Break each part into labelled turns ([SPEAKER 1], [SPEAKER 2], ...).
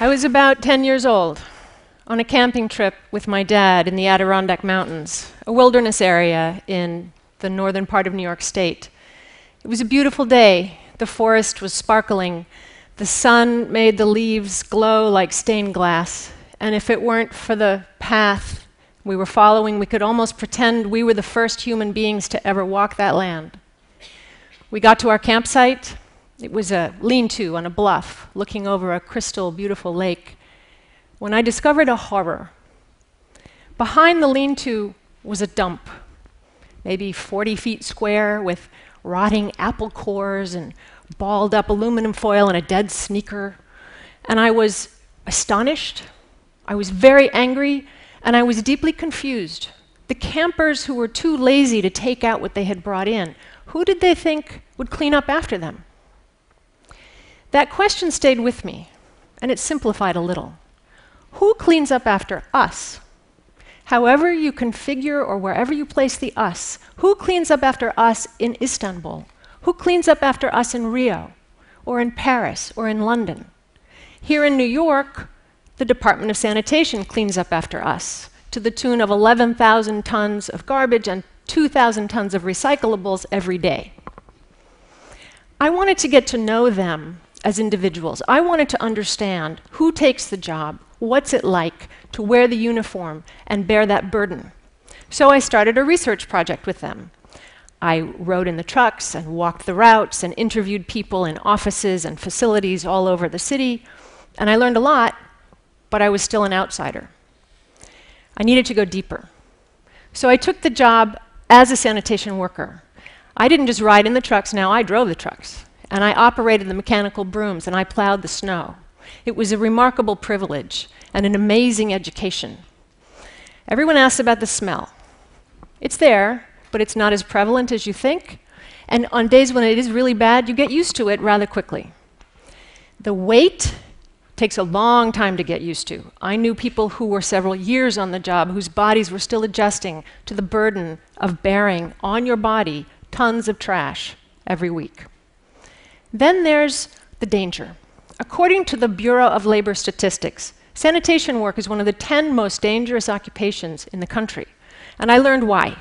[SPEAKER 1] I was about 10 years old on a camping trip with my dad in the Adirondack Mountains, a wilderness area in the northern part of New York State. It was a beautiful day. The forest was sparkling. The sun made the leaves glow like stained glass. And if it weren't for the path we were following, we could almost pretend we were the first human beings to ever walk that land. We got to our campsite. It was a lean to on a bluff looking over a crystal, beautiful lake when I discovered a horror. Behind the lean to was a dump, maybe 40 feet square, with rotting apple cores and balled up aluminum foil and a dead sneaker. And I was astonished, I was very angry, and I was deeply confused. The campers who were too lazy to take out what they had brought in, who did they think would clean up after them? That question stayed with me, and it simplified a little. Who cleans up after us? However, you configure or wherever you place the us, who cleans up after us in Istanbul? Who cleans up after us in Rio, or in Paris, or in London? Here in New York, the Department of Sanitation cleans up after us to the tune of 11,000 tons of garbage and 2,000 tons of recyclables every day. I wanted to get to know them as individuals. I wanted to understand who takes the job, What's it like to wear the uniform and bear that burden? So I started a research project with them. I rode in the trucks and walked the routes and interviewed people in offices and facilities all over the city, and I learned a lot, but I was still an outsider. I needed to go deeper. So I took the job as a sanitation worker. I didn't just ride in the trucks, now I drove the trucks. And I operated the mechanical brooms and I plowed the snow. It was a remarkable privilege and an amazing education. Everyone asks about the smell. It's there, but it's not as prevalent as you think. And on days when it is really bad, you get used to it rather quickly. The weight takes a long time to get used to. I knew people who were several years on the job whose bodies were still adjusting to the burden of bearing on your body tons of trash every week. Then there's the danger. According to the Bureau of Labor Statistics, sanitation work is one of the 10 most dangerous occupations in the country. And I learned why.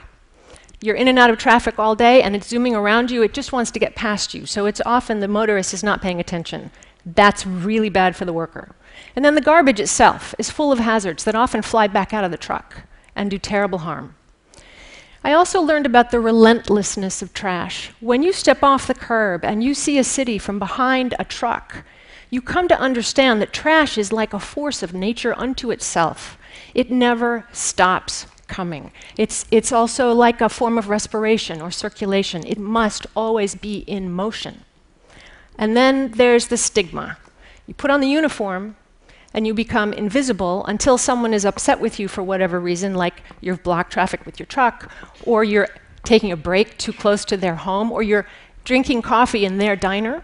[SPEAKER 1] You're in and out of traffic all day and it's zooming around you, it just wants to get past you. So it's often the motorist is not paying attention. That's really bad for the worker. And then the garbage itself is full of hazards that often fly back out of the truck and do terrible harm. I also learned about the relentlessness of trash. When you step off the curb and you see a city from behind a truck, you come to understand that trash is like a force of nature unto itself. It never stops coming. It's, it's also like a form of respiration or circulation. It must always be in motion. And then there's the stigma. You put on the uniform and you become invisible until someone is upset with you for whatever reason, like you've blocked traffic with your truck, or you're taking a break too close to their home, or you're drinking coffee in their diner.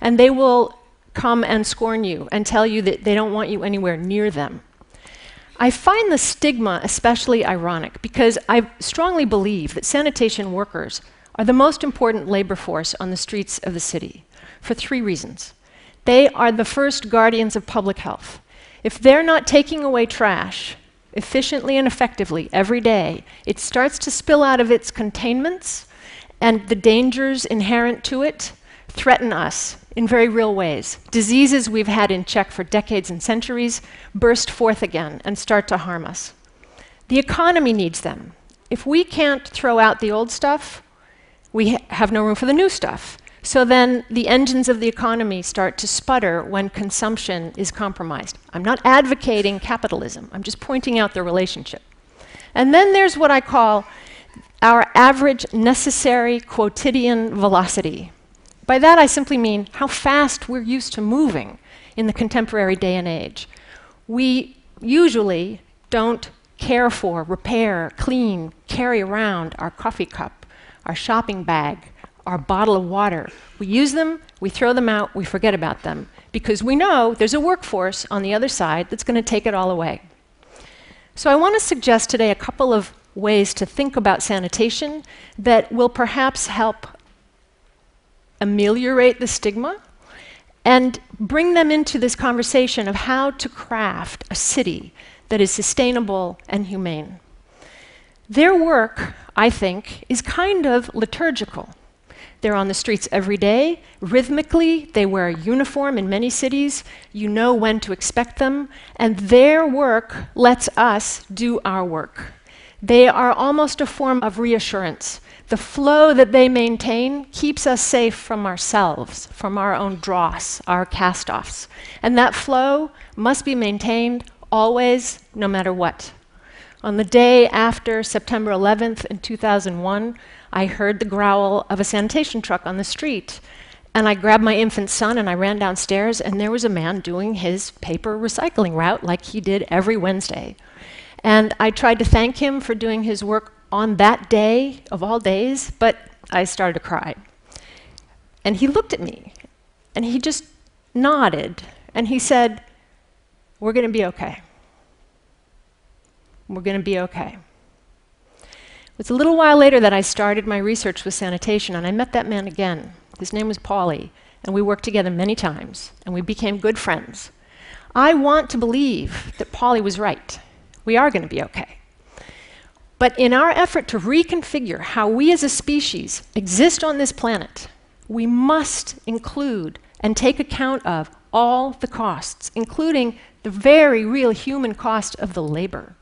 [SPEAKER 1] And they will come and scorn you and tell you that they don't want you anywhere near them. I find the stigma especially ironic because I strongly believe that sanitation workers are the most important labor force on the streets of the city for three reasons. They are the first guardians of public health. If they're not taking away trash efficiently and effectively every day, it starts to spill out of its containments, and the dangers inherent to it threaten us in very real ways. Diseases we've had in check for decades and centuries burst forth again and start to harm us. The economy needs them. If we can't throw out the old stuff, we ha have no room for the new stuff. So then the engines of the economy start to sputter when consumption is compromised. I'm not advocating capitalism, I'm just pointing out the relationship. And then there's what I call our average necessary quotidian velocity. By that, I simply mean how fast we're used to moving in the contemporary day and age. We usually don't care for, repair, clean, carry around our coffee cup, our shopping bag, our bottle of water. We use them, we throw them out, we forget about them, because we know there's a workforce on the other side that's going to take it all away. So I want to suggest today a couple of ways to think about sanitation that will perhaps help ameliorate the stigma and bring them into this conversation of how to craft a city that is sustainable and humane. Their work, I think, is kind of liturgical. They're on the streets every day. Rhythmically, they wear a uniform in many cities. You know when to expect them. And their work lets us do our work. They are almost a form of reassurance. The flow that they maintain keeps us safe from ourselves, from our own dross, our cast offs. And that flow must be maintained always, no matter what. On the day after September 11th in 2001, I heard the growl of a sanitation truck on the street. And I grabbed my infant son and I ran downstairs, and there was a man doing his paper recycling route like he did every Wednesday. And I tried to thank him for doing his work on that day of all days, but I started to cry. And he looked at me and he just nodded and he said, We're going to be okay. We're going to be okay. It was a little while later that I started my research with sanitation, and I met that man again. His name was Paulie, and we worked together many times, and we became good friends. I want to believe that Paulie was right. We are going to be okay. But in our effort to reconfigure how we as a species exist on this planet, we must include and take account of all the costs, including the very real human cost of the labor.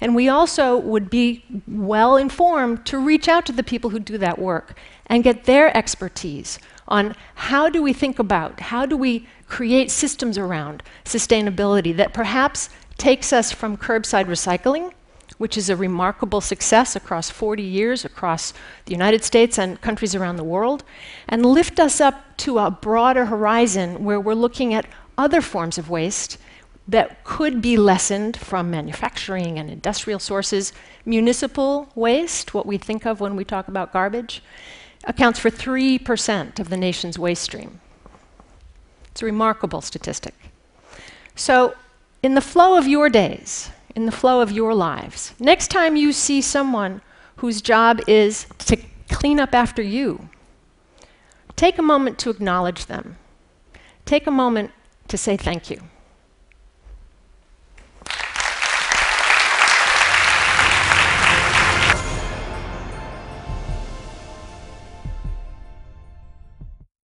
[SPEAKER 1] And we also would be well informed to reach out to the people who do that work and get their expertise on how do we think about, how do we create systems around sustainability that perhaps takes us from curbside recycling, which is a remarkable success across 40 years across the United States and countries around the world, and lift us up to a broader horizon where we're looking at other forms of waste that could be lessened from manufacturing and industrial sources. Municipal waste, what we think of when we talk about garbage, accounts for 3% of the nation's waste stream. It's a remarkable statistic. So, in the flow of your days, in the flow of your lives, next time you see someone whose job is to clean up after you, take a moment to acknowledge them. Take a moment to say thank you.